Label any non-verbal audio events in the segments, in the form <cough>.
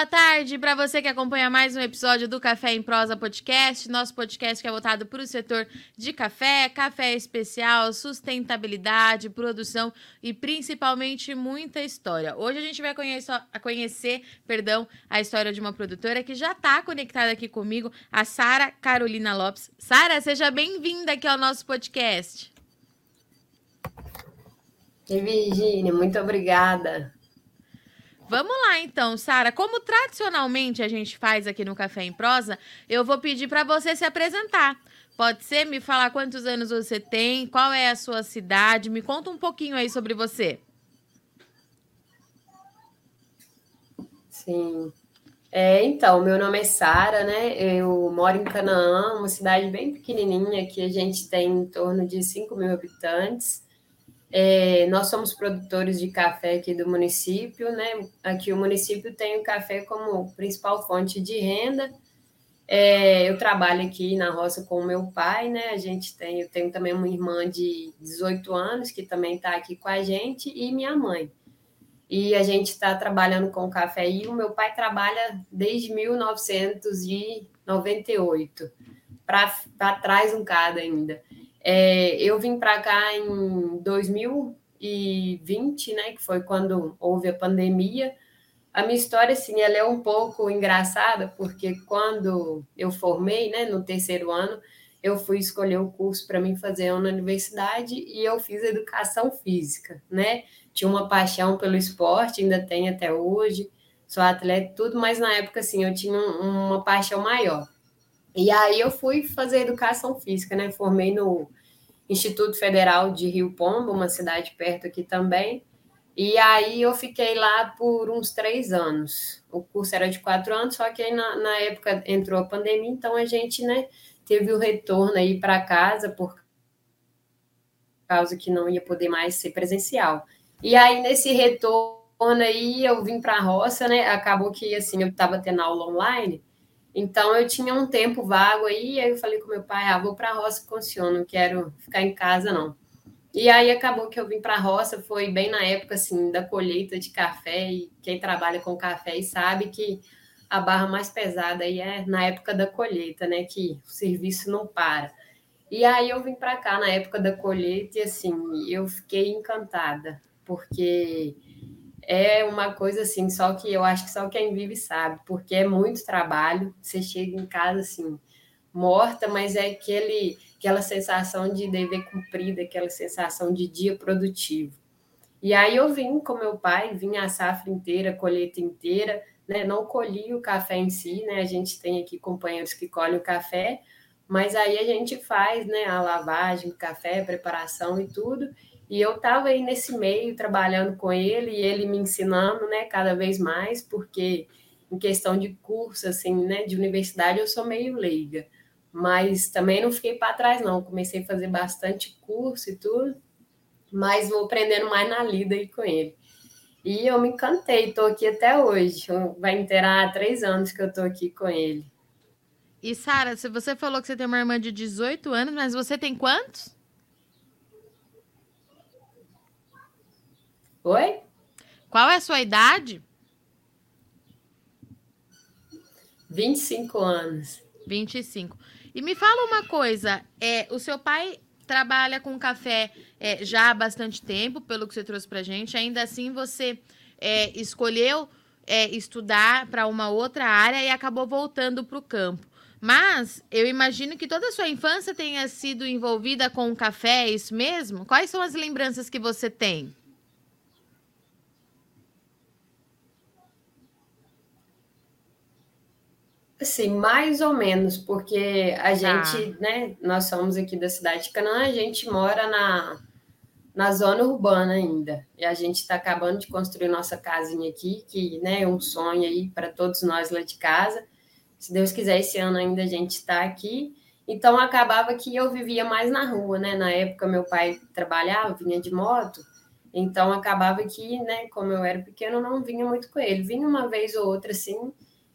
Boa tarde para você que acompanha mais um episódio do Café em Prosa Podcast, nosso podcast que é voltado para o setor de café, café especial, sustentabilidade, produção e principalmente muita história. Hoje a gente vai conhecer, conhecer perdão, a história de uma produtora que já está conectada aqui comigo, a Sara Carolina Lopes. Sara, seja bem-vinda aqui ao nosso podcast. E Virginia, muito obrigada. Vamos lá então, Sara. Como tradicionalmente a gente faz aqui no Café em Prosa, eu vou pedir para você se apresentar. Pode ser me falar quantos anos você tem, qual é a sua cidade, me conta um pouquinho aí sobre você. Sim. É, então, meu nome é Sara, né? Eu moro em Canaã, uma cidade bem pequenininha, que a gente tem em torno de 5 mil habitantes. É, nós somos produtores de café aqui do município, né? Aqui o município tem o café como principal fonte de renda. É, eu trabalho aqui na roça com o meu pai, né? A gente tem, eu tenho também uma irmã de 18 anos que também está aqui com a gente e minha mãe. E a gente está trabalhando com café e o meu pai trabalha desde 1998, para trás um cada ainda. É, eu vim para cá em 2020, né, que foi quando houve a pandemia. A minha história, assim, ela é um pouco engraçada, porque quando eu formei, né, no terceiro ano, eu fui escolher o curso para mim fazer na universidade e eu fiz educação física, né? Tinha uma paixão pelo esporte, ainda tem até hoje, sou atleta tudo, mas na época, assim, eu tinha uma paixão maior. E aí eu fui fazer educação física, né? Formei no Instituto Federal de Rio Pombo, uma cidade perto aqui também. E aí eu fiquei lá por uns três anos. O curso era de quatro anos, só que aí na, na época entrou a pandemia, então a gente, né, teve o retorno aí para casa por causa que não ia poder mais ser presencial. E aí nesse retorno aí eu vim para a roça, né? Acabou que assim eu estava tendo aula online, então eu tinha um tempo vago aí, aí eu falei com meu pai, ah, vou para a roça com o senhor, não quero ficar em casa não. E aí acabou que eu vim para a roça, foi bem na época assim da colheita de café e quem trabalha com café sabe que a barra mais pesada aí é na época da colheita, né, que o serviço não para. E aí eu vim para cá na época da colheita e assim, eu fiquei encantada, porque é uma coisa assim, só que eu acho que só quem vive sabe, porque é muito trabalho. Você chega em casa assim, morta, mas é aquele, aquela sensação de dever cumprido, aquela sensação de dia produtivo. E aí eu vim com meu pai, vim a safra inteira, a colheita inteira, né? Não colhi o café em si, né? A gente tem aqui companheiros que colhem o café, mas aí a gente faz, né, a lavagem do café, preparação e tudo. E eu estava aí nesse meio trabalhando com ele e ele me ensinando, né, cada vez mais, porque em questão de curso, assim, né, de universidade, eu sou meio leiga. Mas também não fiquei para trás, não. Comecei a fazer bastante curso e tudo, mas vou aprendendo mais na lida aí com ele. E eu me encantei, estou aqui até hoje. Vai inteirar três anos que eu estou aqui com ele. E Sara, você falou que você tem uma irmã de 18 anos, mas você tem quantos? Oi? Qual é a sua idade? 25 anos. 25. E me fala uma coisa, é, o seu pai trabalha com café é, já há bastante tempo, pelo que você trouxe pra gente, ainda assim você é, escolheu é, estudar para uma outra área e acabou voltando para o campo. Mas eu imagino que toda a sua infância tenha sido envolvida com o café, é isso mesmo? Quais são as lembranças que você tem? Sim, mais ou menos, porque a gente, ah. né, nós somos aqui da cidade de Canaã, a gente mora na, na zona urbana ainda. E a gente está acabando de construir nossa casinha aqui, que né, é um sonho aí para todos nós lá de casa. Se Deus quiser, esse ano ainda a gente está aqui. Então acabava que eu vivia mais na rua, né? Na época meu pai trabalhava, vinha de moto, então acabava que, né, como eu era pequeno, não vinha muito com ele. Vinha uma vez ou outra assim,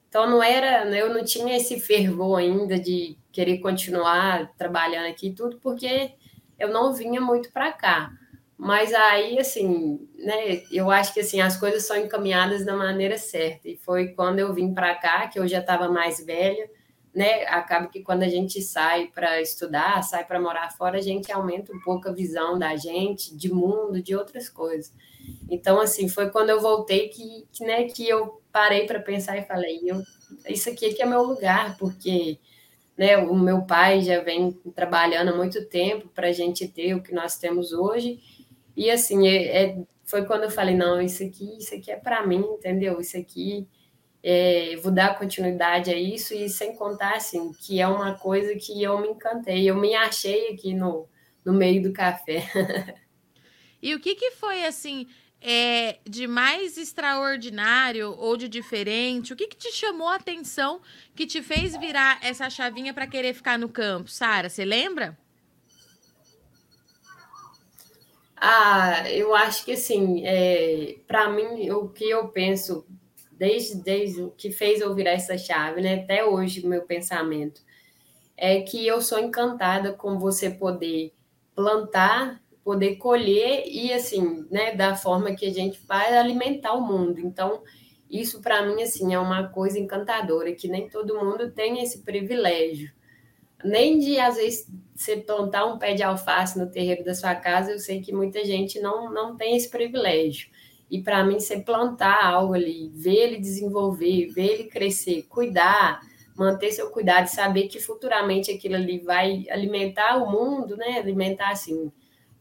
então não era, eu não tinha esse fervor ainda de querer continuar trabalhando aqui tudo, porque eu não vinha muito para cá. Mas aí, assim, né, eu acho que assim, as coisas são encaminhadas da maneira certa. E foi quando eu vim para cá, que eu já estava mais velha, né? Acaba que quando a gente sai para estudar, sai para morar fora, a gente aumenta um pouco a visão da gente, de mundo, de outras coisas. Então, assim, foi quando eu voltei que, que, né, que eu parei para pensar e falei, eu, isso aqui é que é meu lugar, porque né, o meu pai já vem trabalhando há muito tempo para a gente ter o que nós temos hoje, e assim, é, é, foi quando eu falei, não, isso aqui, isso aqui é para mim, entendeu? Isso aqui, é, vou dar continuidade a isso, e sem contar, assim, que é uma coisa que eu me encantei, eu me achei aqui no, no meio do café. <laughs> e o que que foi, assim, é, de mais extraordinário ou de diferente? O que, que te chamou a atenção que te fez virar essa chavinha para querer ficar no campo, Sara? Você lembra? Ah, eu acho que assim, é, para mim, o que eu penso desde, desde o que fez eu virar essa chave, né, até hoje, meu pensamento, é que eu sou encantada com você poder plantar, poder colher e, assim, né, da forma que a gente faz, alimentar o mundo. Então, isso para mim, assim, é uma coisa encantadora, que nem todo mundo tem esse privilégio nem de, às vezes, você plantar um pé de alface no terreiro da sua casa, eu sei que muita gente não, não tem esse privilégio. E para mim, você plantar algo ali, ver ele desenvolver, ver ele crescer, cuidar, manter seu cuidado, saber que futuramente aquilo ali vai alimentar o mundo, né? Alimentar assim,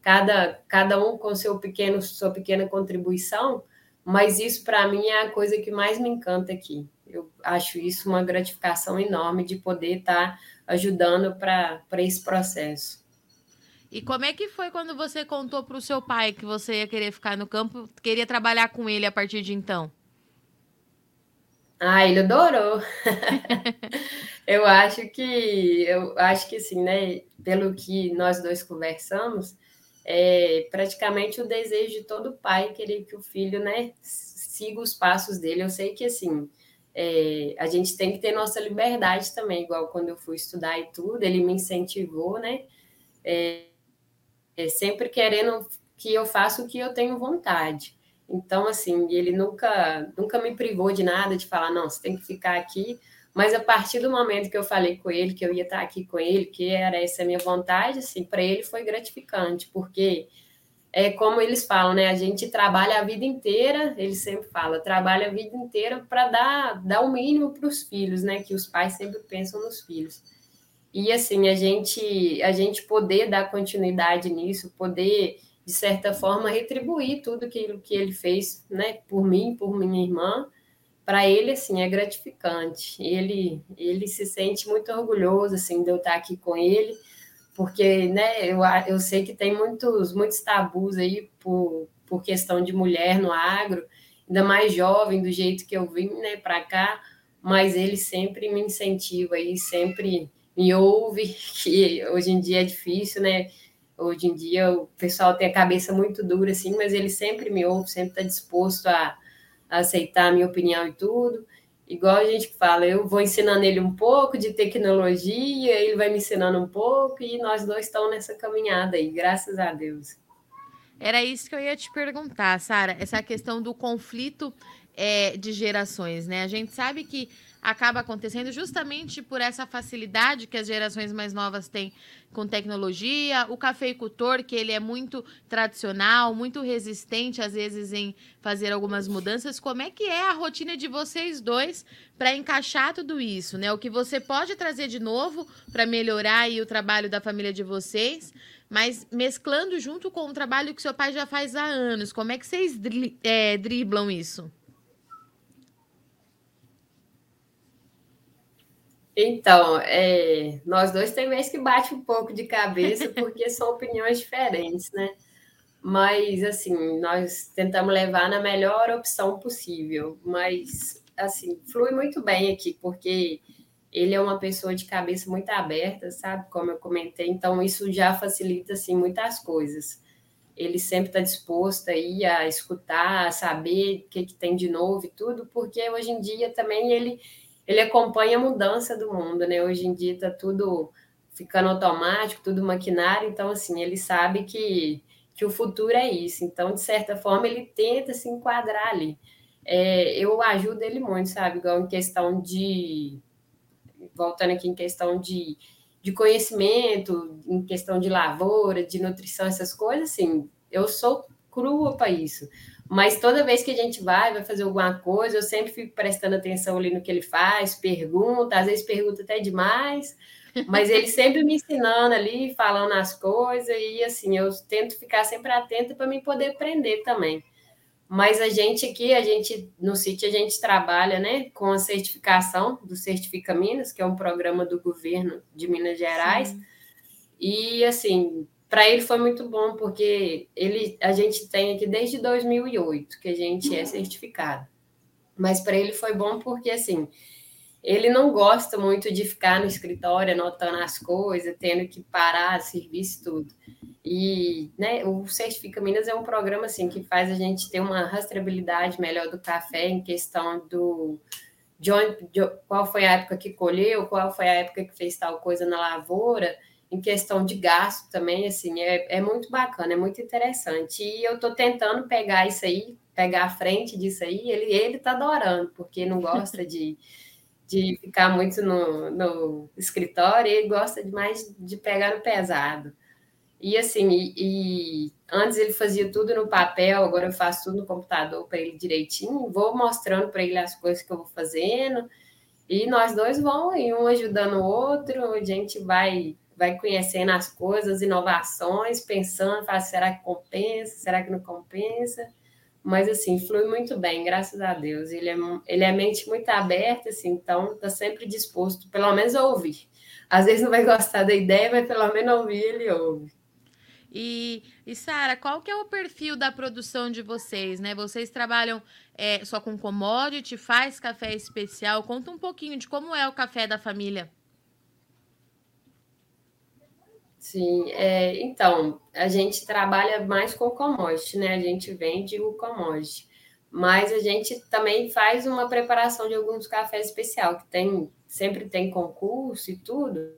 cada, cada um com seu pequeno, sua pequena contribuição, mas isso para mim é a coisa que mais me encanta aqui. Eu acho isso uma gratificação enorme de poder estar tá ajudando para esse processo. E como é que foi quando você contou para o seu pai que você ia querer ficar no campo, queria trabalhar com ele a partir de então? Ah, ele adorou. <laughs> eu acho que eu acho que sim, né? Pelo que nós dois conversamos, é praticamente o desejo de todo pai querer que o filho, né, siga os passos dele. Eu sei que assim, é, a gente tem que ter nossa liberdade também, igual quando eu fui estudar e tudo, ele me incentivou, né? É, é, sempre querendo que eu faça o que eu tenho vontade. Então, assim, ele nunca, nunca me privou de nada, de falar, não, você tem que ficar aqui. Mas a partir do momento que eu falei com ele, que eu ia estar aqui com ele, que era essa a minha vontade, assim, para ele foi gratificante, porque é como eles falam, né? A gente trabalha a vida inteira, ele sempre fala, trabalha a vida inteira para dar, dar o mínimo para os filhos, né? Que os pais sempre pensam nos filhos. E assim, a gente, a gente poder dar continuidade nisso, poder, de certa forma, retribuir tudo aquilo que ele fez, né? Por mim, por minha irmã, para ele, assim, é gratificante. Ele, ele se sente muito orgulhoso, assim, de eu estar aqui com ele porque né, eu, eu sei que tem muitos, muitos tabus aí por, por questão de mulher no agro, ainda mais jovem, do jeito que eu vim né, para cá, mas ele sempre me incentiva e sempre me ouve, <laughs> que hoje em dia é difícil, né? Hoje em dia o pessoal tem a cabeça muito dura, assim, mas ele sempre me ouve, sempre está disposto a, aceitar a minha opinião e tudo igual a gente fala, eu vou ensinando ele um pouco de tecnologia, ele vai me ensinando um pouco e nós dois estamos nessa caminhada aí, graças a Deus. Era isso que eu ia te perguntar, Sara, essa questão do conflito é, de gerações, né? A gente sabe que acaba acontecendo justamente por essa facilidade que as gerações mais novas têm com tecnologia, o cafeicultor, que ele é muito tradicional, muito resistente às vezes em fazer algumas mudanças. Como é que é a rotina de vocês dois para encaixar tudo isso, né? O que você pode trazer de novo para melhorar o trabalho da família de vocês, mas mesclando junto com o trabalho que seu pai já faz há anos. Como é que vocês dri é, driblam isso? Então, é, nós dois tem vezes que bate um pouco de cabeça, <laughs> porque são opiniões diferentes, né? Mas, assim, nós tentamos levar na melhor opção possível. Mas, assim, flui muito bem aqui, porque ele é uma pessoa de cabeça muito aberta, sabe? Como eu comentei, então isso já facilita, assim, muitas coisas. Ele sempre está disposto aí a escutar, a saber o que, que tem de novo e tudo, porque hoje em dia também ele ele acompanha a mudança do mundo, né? Hoje em dia está tudo ficando automático, tudo maquinário, então assim, ele sabe que que o futuro é isso. Então, de certa forma, ele tenta se enquadrar ali. É, eu ajudo ele muito, sabe? Igual em questão de. Voltando aqui em questão de, de conhecimento, em questão de lavoura, de nutrição, essas coisas, assim, eu sou crua para isso. Mas toda vez que a gente vai, vai fazer alguma coisa, eu sempre fico prestando atenção ali no que ele faz, pergunta, às vezes pergunta até demais, mas ele <laughs> sempre me ensinando ali, falando as coisas, e assim, eu tento ficar sempre atenta para me poder aprender também. Mas a gente aqui, a gente no sítio a gente trabalha, né, com a certificação do Certifica Minas, que é um programa do governo de Minas Gerais. Sim. E assim, para ele foi muito bom porque ele a gente tem aqui desde 2008 que a gente é certificado. Mas para ele foi bom porque assim, ele não gosta muito de ficar no escritório anotando as coisas, tendo que parar serviço tudo. E né, o Certifica Minas é um programa assim que faz a gente ter uma rastreabilidade melhor do café em questão do de onde, de, qual foi a época que colheu, qual foi a época que fez tal coisa na lavoura, em questão de gasto também, assim, é, é muito bacana, é muito interessante. E eu estou tentando pegar isso aí, pegar a frente disso aí, ele, ele tá adorando, porque não gosta de <laughs> de ficar muito no, no escritório, ele gosta demais de pegar no pesado. E assim, e, e, antes ele fazia tudo no papel, agora eu faço tudo no computador para ele direitinho, vou mostrando para ele as coisas que eu vou fazendo, e nós dois vamos, e um ajudando o outro, a gente vai vai conhecendo as coisas, inovações, pensando, fala, será que compensa, será que não compensa? Mas, assim, flui muito bem, graças a Deus. Ele é, ele é mente muito aberta, assim, então está sempre disposto, pelo menos, a ouvir. Às vezes não vai gostar da ideia, mas pelo menos ouvir, ele ouve. E, e Sara, qual que é o perfil da produção de vocês, né? Vocês trabalham é, só com commodity, faz café especial? Conta um pouquinho de como é o café da família. Sim, é, então, a gente trabalha mais com commodity, né? A gente vende o commodity. Mas a gente também faz uma preparação de alguns cafés especial, que tem, sempre tem concurso e tudo.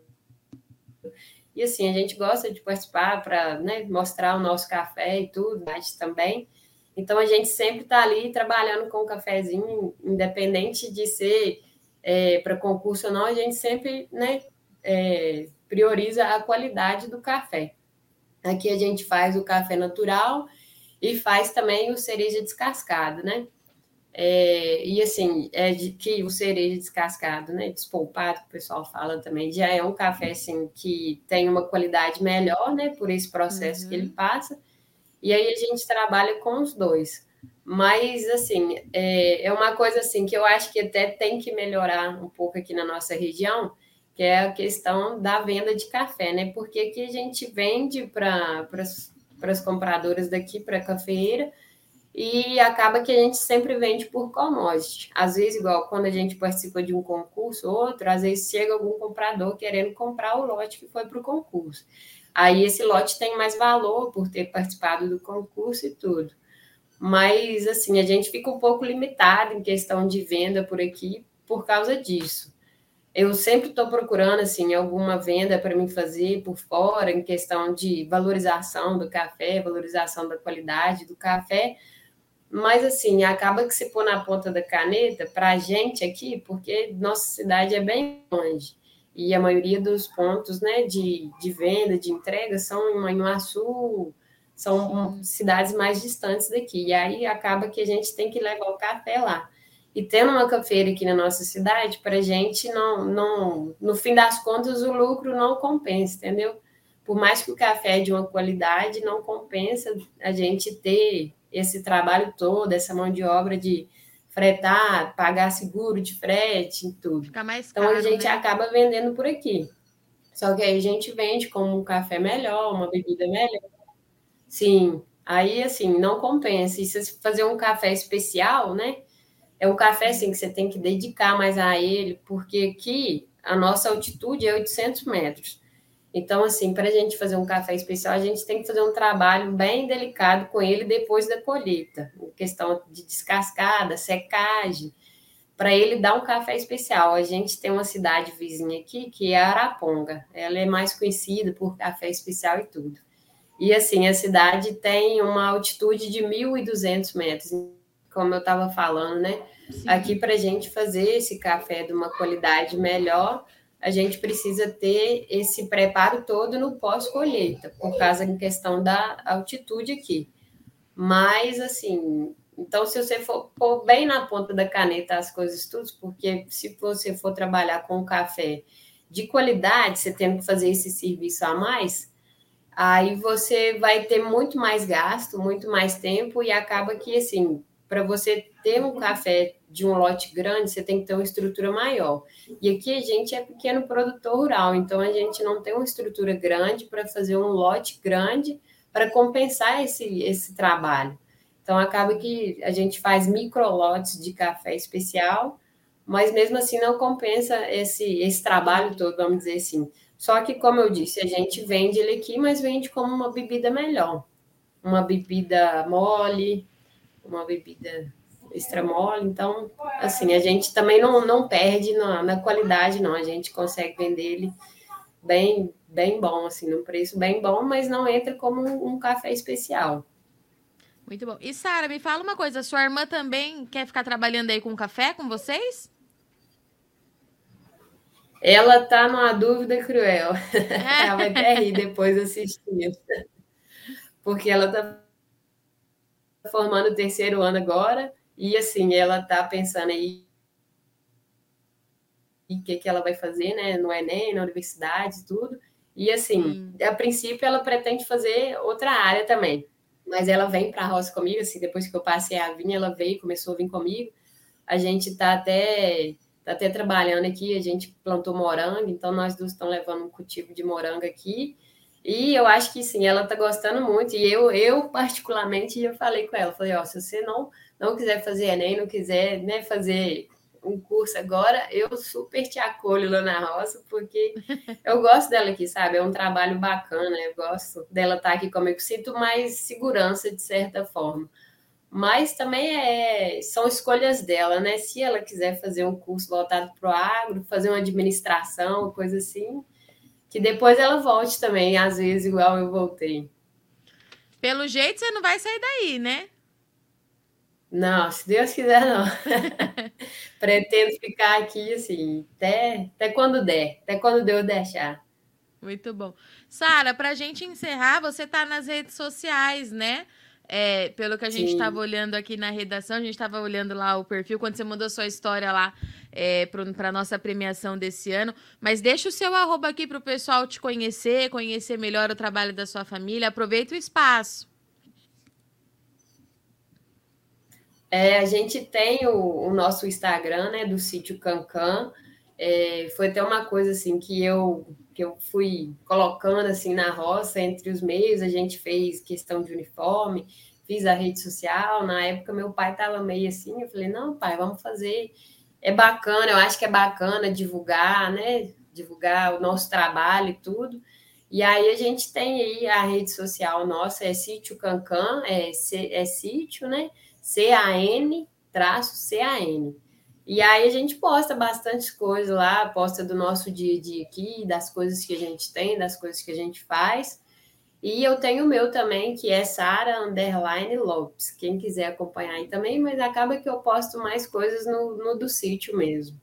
E assim, a gente gosta de participar para né, mostrar o nosso café e tudo, mas também. Então a gente sempre está ali trabalhando com o cafezinho, independente de ser é, para concurso ou não, a gente sempre né, é, prioriza a qualidade do café. Aqui a gente faz o café natural e faz também o cereja descascado, né? É, e assim, é de que o cereja descascado, né? Despolpado, que o pessoal fala também, já é um café assim, que tem uma qualidade melhor, né? Por esse processo uhum. que ele passa. E aí a gente trabalha com os dois. Mas, assim, é, é uma coisa assim que eu acho que até tem que melhorar um pouco aqui na nossa região, que é a questão da venda de café, né? Porque aqui a gente vende para as compradoras daqui para a cafeeira e acaba que a gente sempre vende por commodity. Às vezes, igual quando a gente participa de um concurso, outro, às vezes chega algum comprador querendo comprar o lote que foi para o concurso. Aí esse lote tem mais valor por ter participado do concurso e tudo. Mas, assim, a gente fica um pouco limitado em questão de venda por aqui por causa disso eu sempre estou procurando assim alguma venda para me fazer por fora em questão de valorização do café, valorização da qualidade do café, mas assim acaba que se pôr na ponta da caneta para a gente aqui, porque nossa cidade é bem longe. E a maioria dos pontos, né, de, de venda, de entrega são em Manhuaçu, são cidades mais distantes daqui. E aí acaba que a gente tem que levar o café lá. E tendo uma cafeira aqui na nossa cidade, para a gente não, não, no fim das contas, o lucro não compensa, entendeu? Por mais que o café é de uma qualidade, não compensa a gente ter esse trabalho todo, essa mão de obra de fretar, pagar seguro de frete e tudo. Fica mais caro, então a gente né? acaba vendendo por aqui. Só que aí a gente vende como um café melhor, uma bebida melhor. Sim, aí assim, não compensa. E se fazer um café especial, né? É um café assim que você tem que dedicar mais a ele, porque aqui a nossa altitude é 800 metros. Então, assim, para a gente fazer um café especial, a gente tem que fazer um trabalho bem delicado com ele depois da colheita, questão de descascada, secagem, para ele dar um café especial. A gente tem uma cidade vizinha aqui, que é Araponga. Ela é mais conhecida por café especial e tudo. E assim, a cidade tem uma altitude de 1.200 metros, como eu estava falando, né? Sim. Aqui, para a gente fazer esse café de uma qualidade melhor, a gente precisa ter esse preparo todo no pós-colheita, por causa da questão da altitude aqui. Mas, assim, então, se você for pôr bem na ponta da caneta as coisas tudo, porque se você for trabalhar com café de qualidade, você tendo que fazer esse serviço a mais, aí você vai ter muito mais gasto, muito mais tempo, e acaba que, assim, para você ter um café de um lote grande, você tem que ter uma estrutura maior. E aqui a gente é pequeno produtor rural, então a gente não tem uma estrutura grande para fazer um lote grande para compensar esse, esse trabalho. Então, acaba que a gente faz microlotes de café especial, mas mesmo assim não compensa esse, esse trabalho todo, vamos dizer assim. Só que, como eu disse, a gente vende ele aqui, mas vende como uma bebida melhor. Uma bebida mole, uma bebida extra mole. Então, assim, a gente também não, não perde na, na qualidade, não. A gente consegue vender ele bem, bem bom, assim, num preço bem bom, mas não entra como um, um café especial. Muito bom. E Sara, me fala uma coisa, sua irmã também quer ficar trabalhando aí com café com vocês? Ela tá numa dúvida cruel. É. <laughs> ela vai até rir depois assistir. <laughs> Porque ela tá formando o terceiro ano agora e assim, ela tá pensando aí o que, que ela vai fazer, né, no Enem, na universidade, tudo. E assim, hum. a princípio ela pretende fazer outra área também mas ela vem para a roça comigo, assim, depois que eu passei a vinha, ela veio, começou a vir comigo. A gente está até tá até trabalhando aqui, a gente plantou morango, então nós duas estamos levando um cultivo de morango aqui. E eu acho que sim, ela está gostando muito. E eu, eu particularmente, eu falei com ela, falei, ó, se você não não quiser fazer ENEM, não quiser né, fazer um curso agora, eu super te acolho lá na roça, porque <laughs> eu gosto dela aqui, sabe? É um trabalho bacana, eu gosto dela estar aqui comigo, sinto mais segurança de certa forma. Mas também é, são escolhas dela, né? Se ela quiser fazer um curso voltado para o agro, fazer uma administração, coisa assim, que depois ela volte também, às vezes, igual eu voltei. Pelo jeito, você não vai sair daí, né? Não, se Deus quiser, não. <laughs> Pretendo ficar aqui, assim, até, até quando der, até quando Deus deixar. Muito bom. Sara, para a gente encerrar, você está nas redes sociais, né? É, pelo que a gente estava olhando aqui na redação, a gente estava olhando lá o perfil, quando você mandou sua história lá é, para a nossa premiação desse ano. Mas deixa o seu arroba aqui para o pessoal te conhecer, conhecer melhor o trabalho da sua família. Aproveita o espaço. É, a gente tem o, o, nosso Instagram, né, do sítio Cancan. É, foi até uma coisa assim que eu que eu fui colocando assim na roça entre os meios. A gente fez questão de uniforme, fiz a rede social. Na época meu pai estava meio assim, eu falei não, pai, vamos fazer. É bacana, eu acho que é bacana divulgar, né? Divulgar o nosso trabalho e tudo. E aí a gente tem aí a rede social nossa, é Sítio Cancan, é, é sítio, né? C-A-N, traço C-A-N. E aí a gente posta bastante coisa lá, posta do nosso dia a dia aqui, das coisas que a gente tem, das coisas que a gente faz. E eu tenho o meu também, que é Sara Underline Lopes. Quem quiser acompanhar aí também, mas acaba que eu posto mais coisas no, no do sítio mesmo.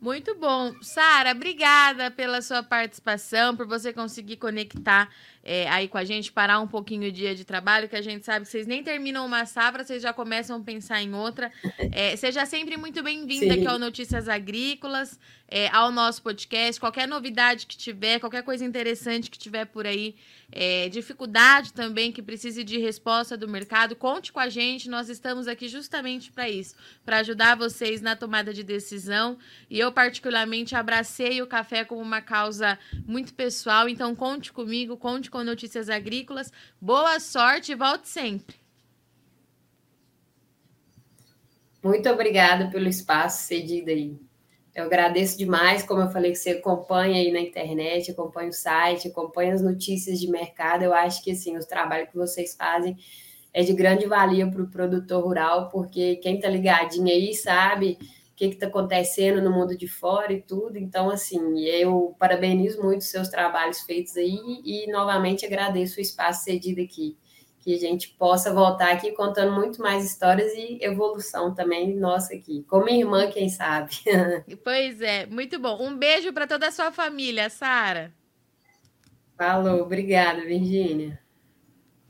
Muito bom. Sara, obrigada pela sua participação, por você conseguir conectar é, aí com a gente, parar um pouquinho o dia de trabalho, que a gente sabe que vocês nem terminam uma safra, vocês já começam a pensar em outra. É, seja sempre muito bem-vinda aqui ao Notícias Agrícolas, é, ao nosso podcast. Qualquer novidade que tiver, qualquer coisa interessante que tiver por aí, é, dificuldade também que precise de resposta do mercado, conte com a gente. Nós estamos aqui justamente para isso, para ajudar vocês na tomada de decisão. E eu, particularmente, abracei o café como uma causa muito pessoal. Então, conte comigo, conte com Notícias Agrícolas. Boa sorte e volte sempre. Muito obrigada pelo espaço cedido aí. Eu agradeço demais, como eu falei, que você acompanha aí na internet, acompanha o site, acompanha as notícias de mercado. Eu acho que assim, o trabalho que vocês fazem é de grande valia para o produtor rural, porque quem está ligadinho aí sabe o que está acontecendo no mundo de fora e tudo. Então, assim, eu parabenizo muito os seus trabalhos feitos aí e, novamente, agradeço o espaço cedido aqui. Que a gente possa voltar aqui contando muito mais histórias e evolução também nossa aqui. Como irmã, quem sabe. <laughs> pois é, muito bom. Um beijo para toda a sua família, Sara. Falou, obrigada, Virgínia.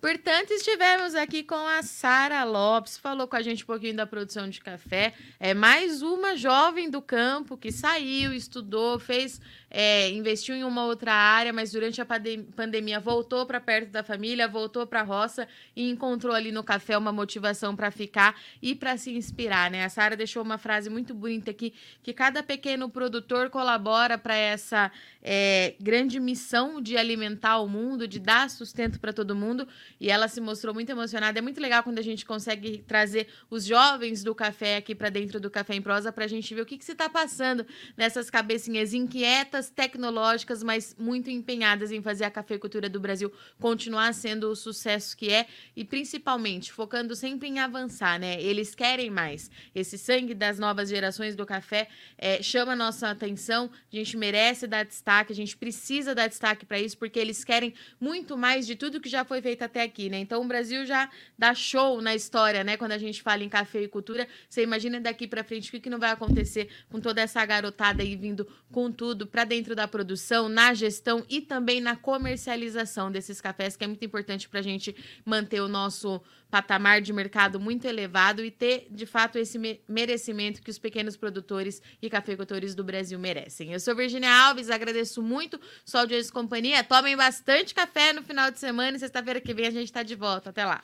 Portanto, estivemos aqui com a Sara Lopes, falou com a gente um pouquinho da produção de café. É mais uma jovem do campo que saiu, estudou, fez é, investiu em uma outra área, mas durante a pandemia voltou para perto da família, voltou para a roça e encontrou ali no café uma motivação para ficar e para se inspirar, né? A Sara deixou uma frase muito bonita aqui, que cada pequeno produtor colabora para essa é, grande missão de alimentar o mundo, de dar sustento para todo mundo, e ela se mostrou muito emocionada. É muito legal quando a gente consegue trazer os jovens do café aqui para dentro do Café em Prosa para a gente ver o que, que se está passando nessas cabecinhas inquietas tecnológicas, mas muito empenhadas em fazer a cafeicultura do Brasil continuar sendo o sucesso que é e principalmente focando sempre em avançar, né? Eles querem mais. Esse sangue das novas gerações do café é, chama nossa atenção. A gente merece dar destaque, a gente precisa dar destaque para isso porque eles querem muito mais de tudo que já foi feito até aqui, né? Então o Brasil já dá show na história, né? Quando a gente fala em cafeicultura, você imagina daqui para frente o que, que não vai acontecer com toda essa garotada aí vindo com tudo para dentro da produção, na gestão e também na comercialização desses cafés, que é muito importante para a gente manter o nosso patamar de mercado muito elevado e ter, de fato, esse merecimento que os pequenos produtores e cafeicultores do Brasil merecem. Eu sou Virginia Alves, agradeço muito sua audiência e companhia. Tomem bastante café no final de semana e sexta-feira que vem a gente está de volta. Até lá.